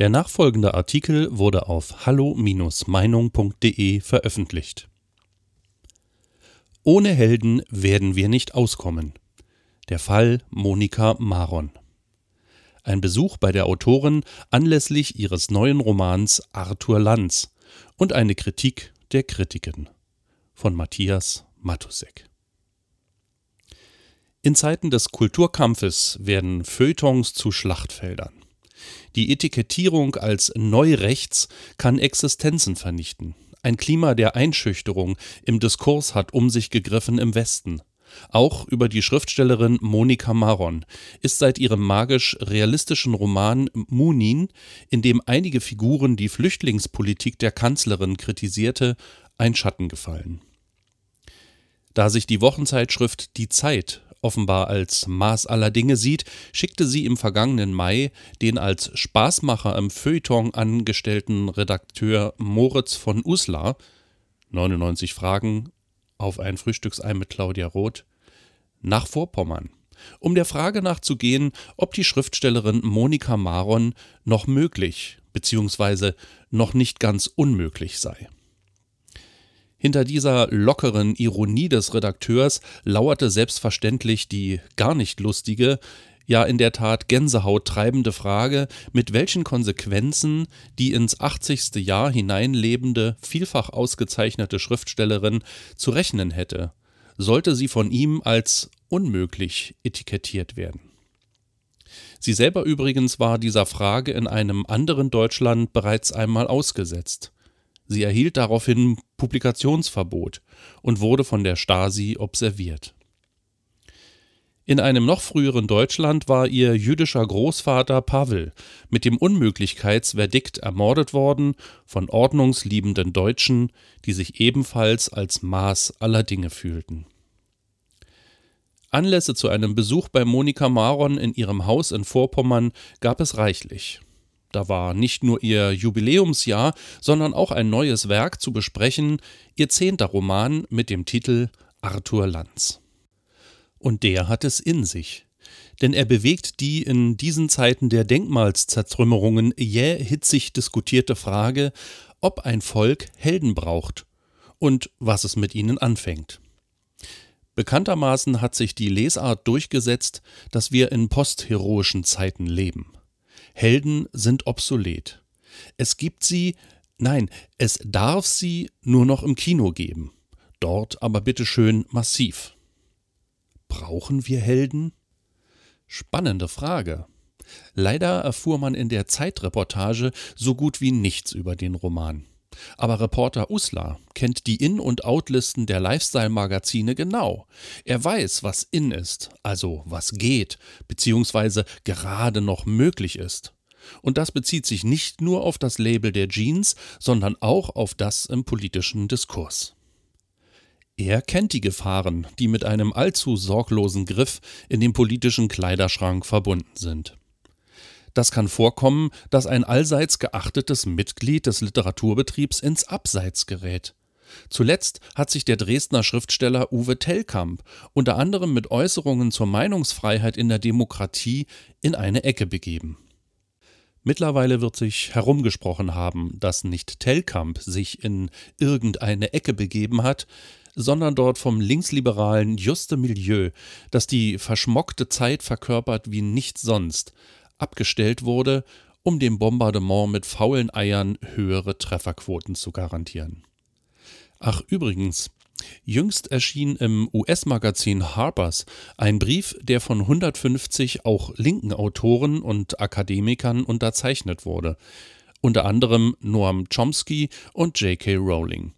Der nachfolgende Artikel wurde auf hallo-meinung.de veröffentlicht. Ohne Helden werden wir nicht auskommen. Der Fall Monika Maron. Ein Besuch bei der Autorin anlässlich ihres neuen Romans Arthur Lanz und eine Kritik der Kritiken von Matthias Matusek. In Zeiten des Kulturkampfes werden Feuilletons zu Schlachtfeldern. Die Etikettierung als Neurechts kann Existenzen vernichten. Ein Klima der Einschüchterung im Diskurs hat um sich gegriffen im Westen. Auch über die Schriftstellerin Monika Maron ist seit ihrem magisch-realistischen Roman Munin, in dem einige Figuren die Flüchtlingspolitik der Kanzlerin kritisierte, ein Schatten gefallen. Da sich die Wochenzeitschrift Die Zeit offenbar als Maß aller Dinge sieht, schickte sie im vergangenen Mai den als Spaßmacher im Feuilleton angestellten Redakteur Moritz von Uslar 99 Fragen auf ein Frühstücksei mit Claudia Roth nach Vorpommern, um der Frage nachzugehen, ob die Schriftstellerin Monika Maron noch möglich bzw. noch nicht ganz unmöglich sei. Hinter dieser lockeren Ironie des Redakteurs lauerte selbstverständlich die gar nicht lustige, ja in der Tat Gänsehaut treibende Frage, mit welchen Konsequenzen die ins 80. Jahr hineinlebende, vielfach ausgezeichnete Schriftstellerin zu rechnen hätte, sollte sie von ihm als unmöglich etikettiert werden. Sie selber übrigens war dieser Frage in einem anderen Deutschland bereits einmal ausgesetzt. Sie erhielt daraufhin Publikationsverbot und wurde von der Stasi observiert. In einem noch früheren Deutschland war ihr jüdischer Großvater Pavel mit dem Unmöglichkeitsverdikt ermordet worden von ordnungsliebenden Deutschen, die sich ebenfalls als Maß aller Dinge fühlten. Anlässe zu einem Besuch bei Monika Maron in ihrem Haus in Vorpommern gab es reichlich. Da war nicht nur ihr Jubiläumsjahr, sondern auch ein neues Werk zu besprechen, ihr zehnter Roman mit dem Titel Arthur Lanz. Und der hat es in sich. Denn er bewegt die in diesen Zeiten der Denkmalszertrümmerungen jäh hitzig diskutierte Frage, ob ein Volk Helden braucht und was es mit ihnen anfängt. Bekanntermaßen hat sich die Lesart durchgesetzt, dass wir in postheroischen Zeiten leben. Helden sind obsolet. Es gibt sie, nein, es darf sie nur noch im Kino geben. Dort aber bitteschön massiv. Brauchen wir Helden? Spannende Frage. Leider erfuhr man in der Zeitreportage so gut wie nichts über den Roman. Aber Reporter Uslar kennt die In- und Outlisten der Lifestyle-Magazine genau. Er weiß, was in ist, also was geht, beziehungsweise gerade noch möglich ist. Und das bezieht sich nicht nur auf das Label der Jeans, sondern auch auf das im politischen Diskurs. Er kennt die Gefahren, die mit einem allzu sorglosen Griff in den politischen Kleiderschrank verbunden sind. Das kann vorkommen, dass ein allseits geachtetes Mitglied des Literaturbetriebs ins Abseits gerät. Zuletzt hat sich der Dresdner Schriftsteller Uwe Tellkamp unter anderem mit Äußerungen zur Meinungsfreiheit in der Demokratie in eine Ecke begeben. Mittlerweile wird sich herumgesprochen haben, dass nicht Tellkamp sich in irgendeine Ecke begeben hat, sondern dort vom linksliberalen Juste Milieu, das die verschmockte Zeit verkörpert wie nichts sonst, abgestellt wurde, um dem Bombardement mit faulen Eiern höhere Trefferquoten zu garantieren. Ach übrigens, jüngst erschien im US-Magazin Harper's ein Brief, der von 150 auch linken Autoren und Akademikern unterzeichnet wurde, unter anderem Noam Chomsky und J.K. Rowling.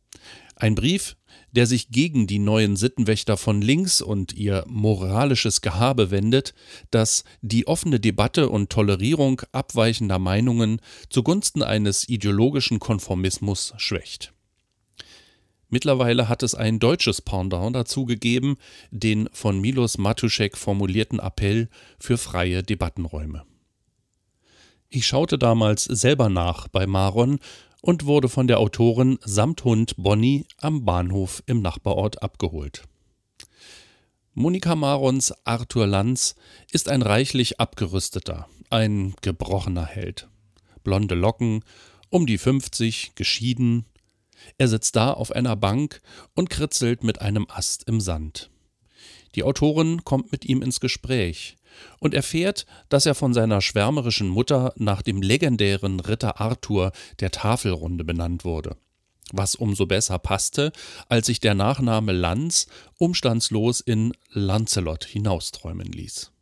Ein Brief, der sich gegen die neuen Sittenwächter von links und ihr moralisches Gehabe wendet, das die offene Debatte und Tolerierung abweichender Meinungen zugunsten eines ideologischen Konformismus schwächt. Mittlerweile hat es ein deutsches Pendant dazu gegeben, den von Milos Matuschek formulierten Appell für freie Debattenräume. Ich schaute damals selber nach bei Maron und wurde von der Autorin samt Hund Bonnie am Bahnhof im Nachbarort abgeholt. Monika Marons Arthur Lanz ist ein reichlich abgerüsteter, ein gebrochener Held. blonde Locken, um die 50, geschieden. Er sitzt da auf einer Bank und kritzelt mit einem Ast im Sand. Die Autorin kommt mit ihm ins Gespräch und erfährt, dass er von seiner schwärmerischen Mutter nach dem legendären Ritter Arthur der Tafelrunde benannt wurde. Was umso besser passte, als sich der Nachname Lanz umstandslos in Lancelot hinausträumen ließ.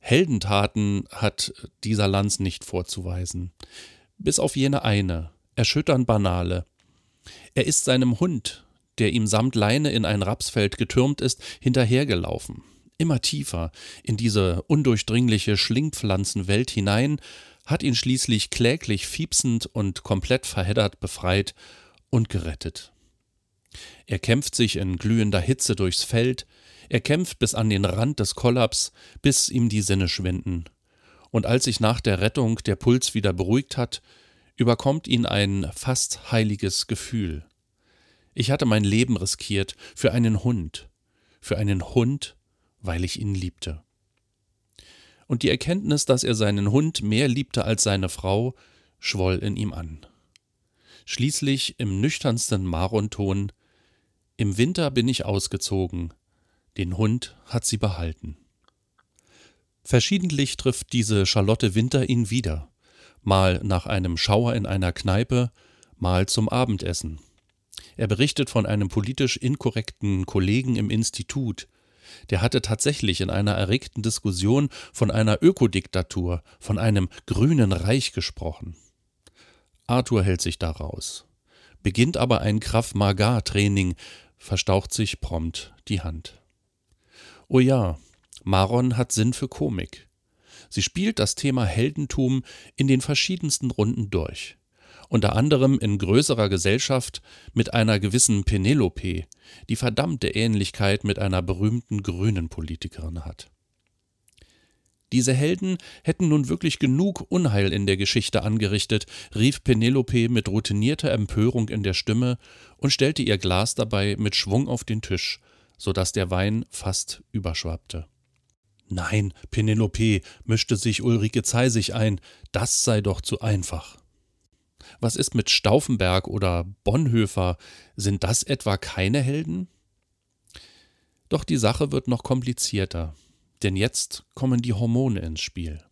Heldentaten hat dieser Lanz nicht vorzuweisen, bis auf jene eine, erschütternd banale. Er ist seinem Hund, der ihm samt Leine in ein Rapsfeld getürmt ist, hinterhergelaufen, immer tiefer in diese undurchdringliche Schlingpflanzenwelt hinein, hat ihn schließlich kläglich fiepsend und komplett verheddert befreit und gerettet. Er kämpft sich in glühender Hitze durchs Feld, er kämpft bis an den Rand des Kollaps, bis ihm die Sinne schwinden. Und als sich nach der Rettung der Puls wieder beruhigt hat, überkommt ihn ein fast heiliges Gefühl. Ich hatte mein Leben riskiert für einen Hund, für einen Hund, weil ich ihn liebte. Und die Erkenntnis, dass er seinen Hund mehr liebte als seine Frau, schwoll in ihm an. Schließlich im nüchternsten Maronton Im Winter bin ich ausgezogen, den Hund hat sie behalten. Verschiedentlich trifft diese Charlotte Winter ihn wieder, mal nach einem Schauer in einer Kneipe, mal zum Abendessen. Er berichtet von einem politisch inkorrekten Kollegen im Institut. Der hatte tatsächlich in einer erregten Diskussion von einer Ökodiktatur, von einem grünen Reich gesprochen. Arthur hält sich daraus, beginnt aber ein Krav Maga Training, verstaucht sich prompt die Hand. Oh ja, Maron hat Sinn für Komik. Sie spielt das Thema Heldentum in den verschiedensten Runden durch unter anderem in größerer Gesellschaft mit einer gewissen Penelope, die verdammte Ähnlichkeit mit einer berühmten grünen Politikerin hat. Diese Helden hätten nun wirklich genug Unheil in der Geschichte angerichtet, rief Penelope mit routinierter Empörung in der Stimme und stellte ihr Glas dabei mit Schwung auf den Tisch, so dass der Wein fast überschwappte. Nein, Penelope, mischte sich Ulrike Zeisig ein, das sei doch zu einfach. Was ist mit Stauffenberg oder Bonhoeffer? Sind das etwa keine Helden? Doch die Sache wird noch komplizierter, denn jetzt kommen die Hormone ins Spiel.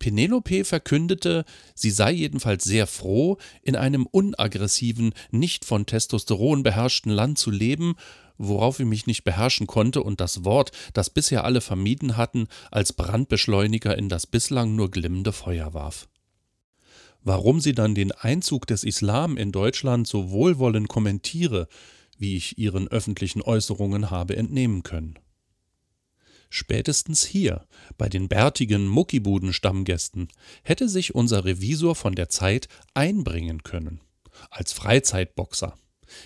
Penelope verkündete, sie sei jedenfalls sehr froh, in einem unaggressiven, nicht von Testosteron beherrschten Land zu leben, worauf ich mich nicht beherrschen konnte und das Wort, das bisher alle vermieden hatten, als Brandbeschleuniger in das bislang nur glimmende Feuer warf. Warum sie dann den Einzug des Islam in Deutschland so wohlwollend kommentiere, wie ich ihren öffentlichen Äußerungen habe entnehmen können. Spätestens hier, bei den bärtigen Muckibuden-Stammgästen, hätte sich unser Revisor von der Zeit einbringen können. Als Freizeitboxer.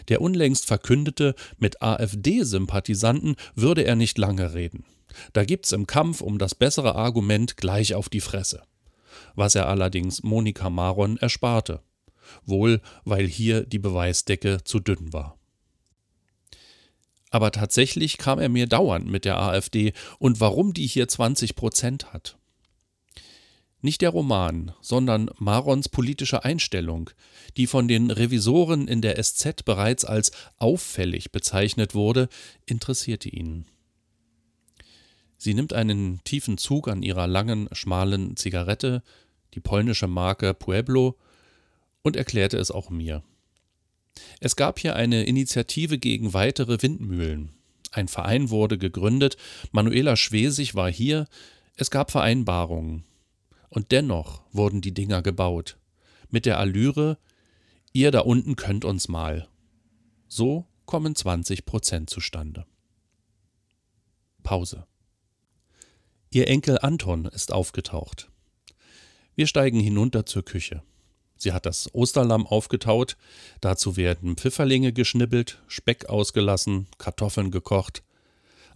Der unlängst verkündete, mit AfD-Sympathisanten würde er nicht lange reden. Da gibt's im Kampf um das bessere Argument gleich auf die Fresse was er allerdings Monika Maron ersparte, wohl weil hier die Beweisdecke zu dünn war. Aber tatsächlich kam er mir dauernd mit der AfD und warum die hier 20 Prozent hat. Nicht der Roman, sondern Marons politische Einstellung, die von den Revisoren in der SZ bereits als auffällig bezeichnet wurde, interessierte ihn. Sie nimmt einen tiefen Zug an ihrer langen, schmalen Zigarette, die polnische Marke Pueblo, und erklärte es auch mir. Es gab hier eine Initiative gegen weitere Windmühlen. Ein Verein wurde gegründet, Manuela Schwesig war hier, es gab Vereinbarungen. Und dennoch wurden die Dinger gebaut. Mit der Allüre, ihr da unten könnt uns mal. So kommen 20 Prozent zustande. Pause. Ihr Enkel Anton ist aufgetaucht. Wir steigen hinunter zur Küche. Sie hat das Osterlamm aufgetaut, dazu werden Pfifferlinge geschnibbelt, Speck ausgelassen, Kartoffeln gekocht.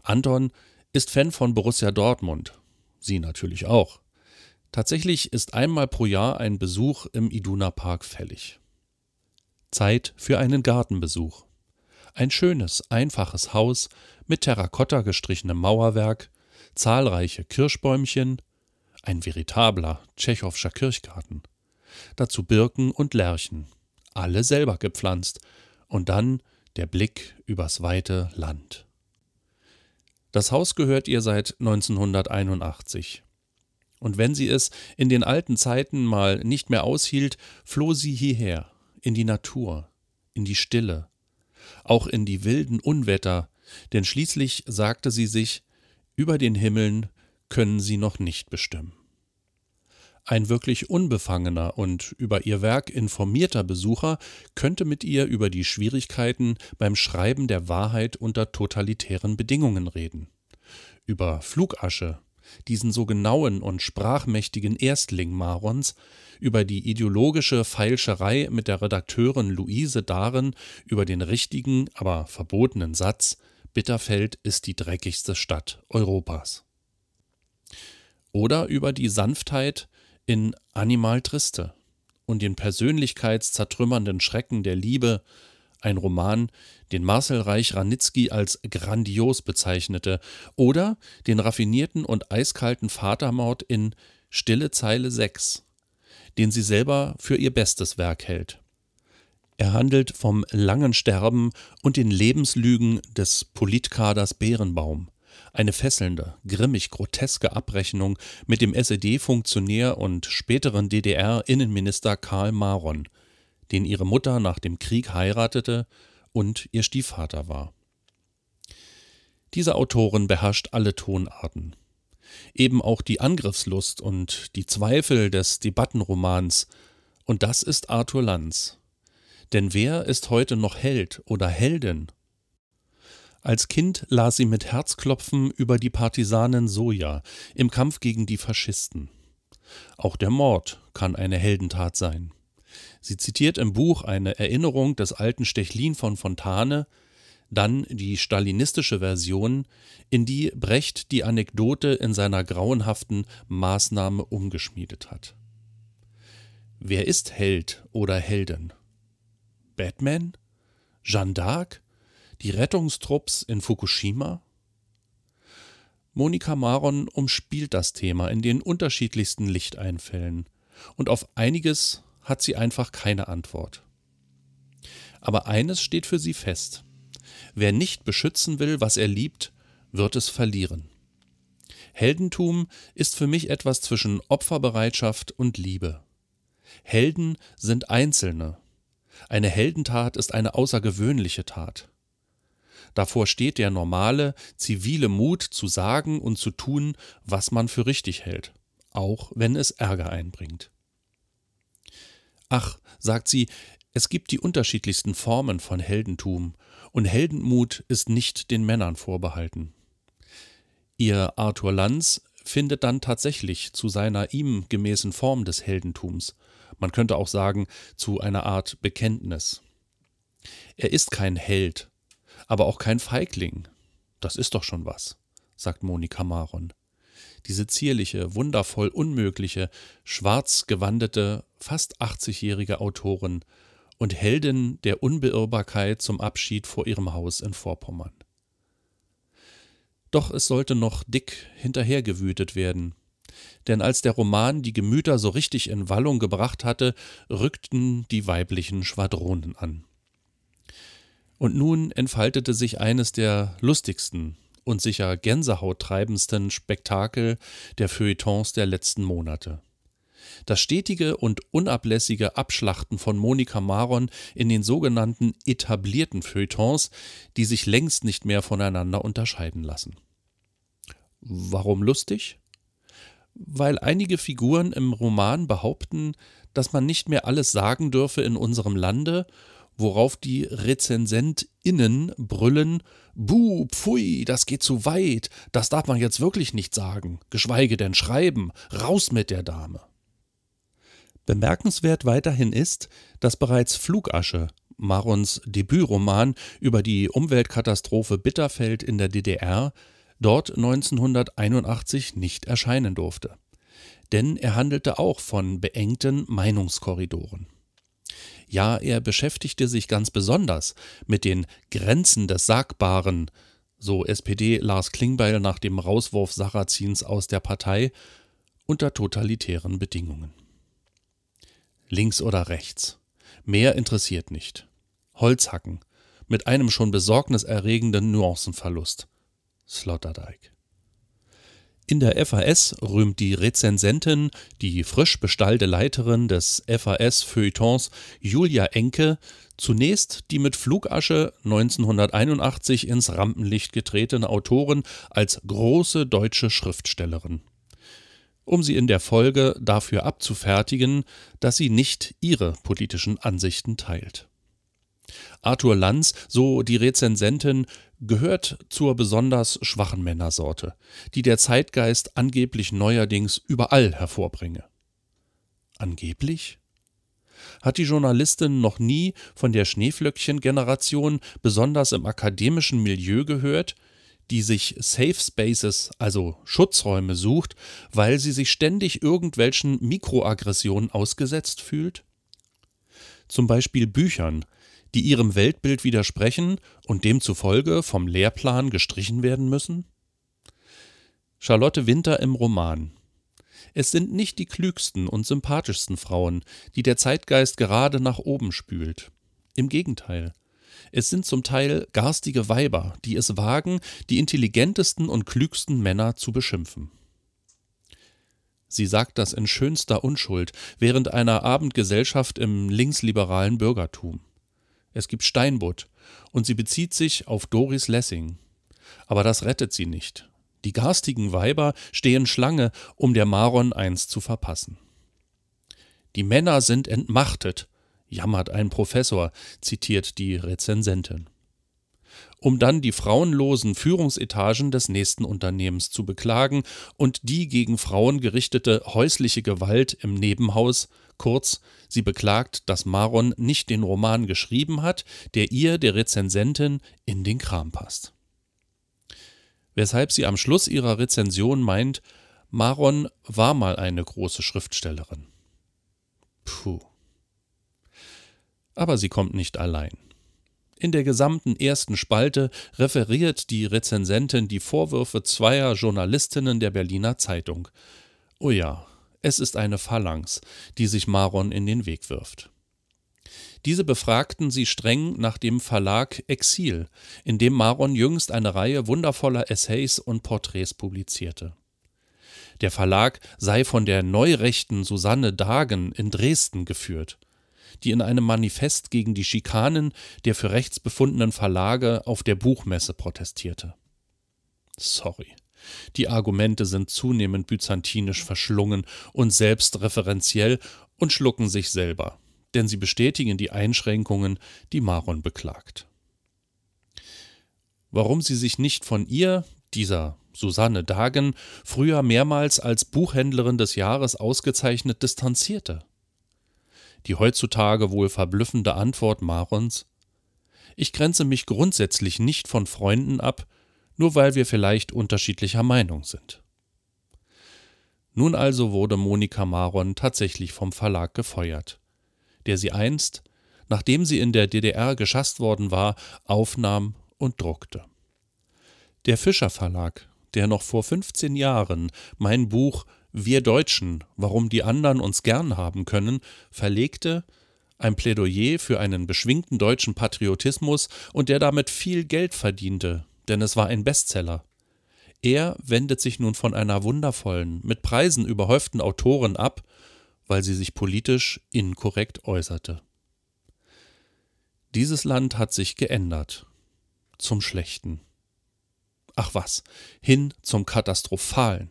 Anton ist Fan von Borussia Dortmund. Sie natürlich auch. Tatsächlich ist einmal pro Jahr ein Besuch im Iduna Park fällig. Zeit für einen Gartenbesuch. Ein schönes, einfaches Haus mit Terrakotta gestrichenem Mauerwerk, zahlreiche Kirschbäumchen, ein veritabler tschechowscher Kirchgarten. Dazu Birken und Lärchen, alle selber gepflanzt, und dann der Blick übers weite Land. Das Haus gehört ihr seit 1981. Und wenn sie es in den alten Zeiten mal nicht mehr aushielt, floh sie hierher, in die Natur, in die Stille, auch in die wilden Unwetter, denn schließlich sagte sie sich, über den Himmeln können sie noch nicht bestimmen. Ein wirklich unbefangener und über ihr Werk informierter Besucher könnte mit ihr über die Schwierigkeiten beim Schreiben der Wahrheit unter totalitären Bedingungen reden. Über Flugasche, diesen so genauen und sprachmächtigen Erstling Marons, über die ideologische Feilscherei mit der Redakteurin Luise Dahren, über den richtigen, aber verbotenen Satz Bitterfeld ist die dreckigste Stadt Europas. Oder über die Sanftheit in Animal Triste und den persönlichkeitszertrümmernden Schrecken der Liebe, ein Roman, den Marcel Reich-Ranitzky als grandios bezeichnete, oder den raffinierten und eiskalten Vatermord in Stille Zeile 6, den sie selber für ihr bestes Werk hält. Er handelt vom langen Sterben und den Lebenslügen des Politkaders Bärenbaum, eine fesselnde, grimmig groteske Abrechnung mit dem SED-Funktionär und späteren DDR-Innenminister Karl Maron, den ihre Mutter nach dem Krieg heiratete und ihr Stiefvater war. Diese Autorin beherrscht alle Tonarten. Eben auch die Angriffslust und die Zweifel des Debattenromans, und das ist Arthur Lanz. Denn wer ist heute noch Held oder Heldin als Kind las sie mit Herzklopfen über die Partisanen Soja im Kampf gegen die Faschisten. Auch der Mord kann eine Heldentat sein. Sie zitiert im Buch eine Erinnerung des alten Stechlin von Fontane, dann die stalinistische Version, in die Brecht die Anekdote in seiner grauenhaften Maßnahme umgeschmiedet hat. Wer ist Held oder Heldin? Batman? Jeanne d'Arc? Die Rettungstrupps in Fukushima? Monika Maron umspielt das Thema in den unterschiedlichsten Lichteinfällen, und auf einiges hat sie einfach keine Antwort. Aber eines steht für sie fest. Wer nicht beschützen will, was er liebt, wird es verlieren. Heldentum ist für mich etwas zwischen Opferbereitschaft und Liebe. Helden sind Einzelne. Eine Heldentat ist eine außergewöhnliche Tat. Davor steht der normale, zivile Mut zu sagen und zu tun, was man für richtig hält, auch wenn es Ärger einbringt. Ach, sagt sie, es gibt die unterschiedlichsten Formen von Heldentum, und Heldenmut ist nicht den Männern vorbehalten. Ihr Arthur Lanz findet dann tatsächlich zu seiner ihm gemäßen Form des Heldentums, man könnte auch sagen zu einer Art Bekenntnis. Er ist kein Held, aber auch kein Feigling. Das ist doch schon was, sagt Monika Maron. Diese zierliche, wundervoll unmögliche, schwarz gewandete, fast 80-jährige Autorin und Heldin der Unbeirrbarkeit zum Abschied vor ihrem Haus in Vorpommern. Doch es sollte noch dick hinterhergewütet werden. Denn als der Roman die Gemüter so richtig in Wallung gebracht hatte, rückten die weiblichen Schwadronen an. Und nun entfaltete sich eines der lustigsten und sicher gänsehauttreibendsten Spektakel der Feuilletons der letzten Monate. Das stetige und unablässige Abschlachten von Monika Maron in den sogenannten etablierten Feuilletons, die sich längst nicht mehr voneinander unterscheiden lassen. Warum lustig? Weil einige Figuren im Roman behaupten, dass man nicht mehr alles sagen dürfe in unserem Lande worauf die RezensentInnen brüllen: Buh, pfui, das geht zu weit, das darf man jetzt wirklich nicht sagen, geschweige denn schreiben, raus mit der Dame. Bemerkenswert weiterhin ist, dass bereits Flugasche, Marons Debütroman über die Umweltkatastrophe Bitterfeld in der DDR, dort 1981 nicht erscheinen durfte. Denn er handelte auch von beengten Meinungskorridoren. Ja, er beschäftigte sich ganz besonders mit den Grenzen des Sagbaren, so SPD Lars Klingbeil nach dem Rauswurf Sarrazins aus der Partei, unter totalitären Bedingungen. Links oder rechts. Mehr interessiert nicht. Holzhacken. Mit einem schon besorgniserregenden Nuancenverlust. Sloterdijk. In der FAS rühmt die Rezensentin, die frisch bestallte Leiterin des FAS-Feuilletons Julia Enke, zunächst die mit Flugasche 1981 ins Rampenlicht getretene Autorin als große deutsche Schriftstellerin. Um sie in der Folge dafür abzufertigen, dass sie nicht ihre politischen Ansichten teilt. Arthur Lanz, so die Rezensentin, gehört zur besonders schwachen Männersorte, die der Zeitgeist angeblich neuerdings überall hervorbringe. Angeblich? Hat die Journalistin noch nie von der Schneeflöckchen-Generation besonders im akademischen Milieu gehört, die sich Safe Spaces, also Schutzräume sucht, weil sie sich ständig irgendwelchen Mikroaggressionen ausgesetzt fühlt? Zum Beispiel Büchern, die ihrem Weltbild widersprechen und demzufolge vom Lehrplan gestrichen werden müssen? Charlotte Winter im Roman. Es sind nicht die klügsten und sympathischsten Frauen, die der Zeitgeist gerade nach oben spült. Im Gegenteil. Es sind zum Teil garstige Weiber, die es wagen, die intelligentesten und klügsten Männer zu beschimpfen. Sie sagt das in schönster Unschuld während einer Abendgesellschaft im linksliberalen Bürgertum. Es gibt Steinbutt und sie bezieht sich auf Doris Lessing. Aber das rettet sie nicht. Die garstigen Weiber stehen Schlange, um der Maron eins zu verpassen. Die Männer sind entmachtet, jammert ein Professor, zitiert die Rezensentin. Um dann die frauenlosen Führungsetagen des nächsten Unternehmens zu beklagen und die gegen Frauen gerichtete häusliche Gewalt im Nebenhaus Kurz, sie beklagt, dass Maron nicht den Roman geschrieben hat, der ihr, der Rezensentin, in den Kram passt. Weshalb sie am Schluss ihrer Rezension meint, Maron war mal eine große Schriftstellerin. Puh. Aber sie kommt nicht allein. In der gesamten ersten Spalte referiert die Rezensentin die Vorwürfe zweier Journalistinnen der Berliner Zeitung. Oh ja, es ist eine Phalanx, die sich Maron in den Weg wirft. Diese befragten sie streng nach dem Verlag Exil, in dem Maron jüngst eine Reihe wundervoller Essays und Porträts publizierte. Der Verlag sei von der neurechten Susanne Dagen in Dresden geführt, die in einem Manifest gegen die Schikanen der für rechts befundenen Verlage auf der Buchmesse protestierte. Sorry. Die Argumente sind zunehmend byzantinisch verschlungen und selbstreferenziell und schlucken sich selber, denn sie bestätigen die Einschränkungen, die Maron beklagt. Warum sie sich nicht von ihr, dieser Susanne Dagen, früher mehrmals als Buchhändlerin des Jahres ausgezeichnet distanzierte? Die heutzutage wohl verblüffende Antwort Marons Ich grenze mich grundsätzlich nicht von Freunden ab, nur weil wir vielleicht unterschiedlicher Meinung sind. Nun also wurde Monika Maron tatsächlich vom Verlag gefeuert, der sie einst, nachdem sie in der DDR geschasst worden war, aufnahm und druckte. Der Fischer Verlag, der noch vor 15 Jahren mein Buch Wir Deutschen, warum die anderen uns gern haben können, verlegte, ein Plädoyer für einen beschwingten deutschen Patriotismus und der damit viel Geld verdiente, denn es war ein Bestseller. Er wendet sich nun von einer wundervollen, mit Preisen überhäuften Autorin ab, weil sie sich politisch inkorrekt äußerte. Dieses Land hat sich geändert. Zum Schlechten. Ach was, hin zum Katastrophalen.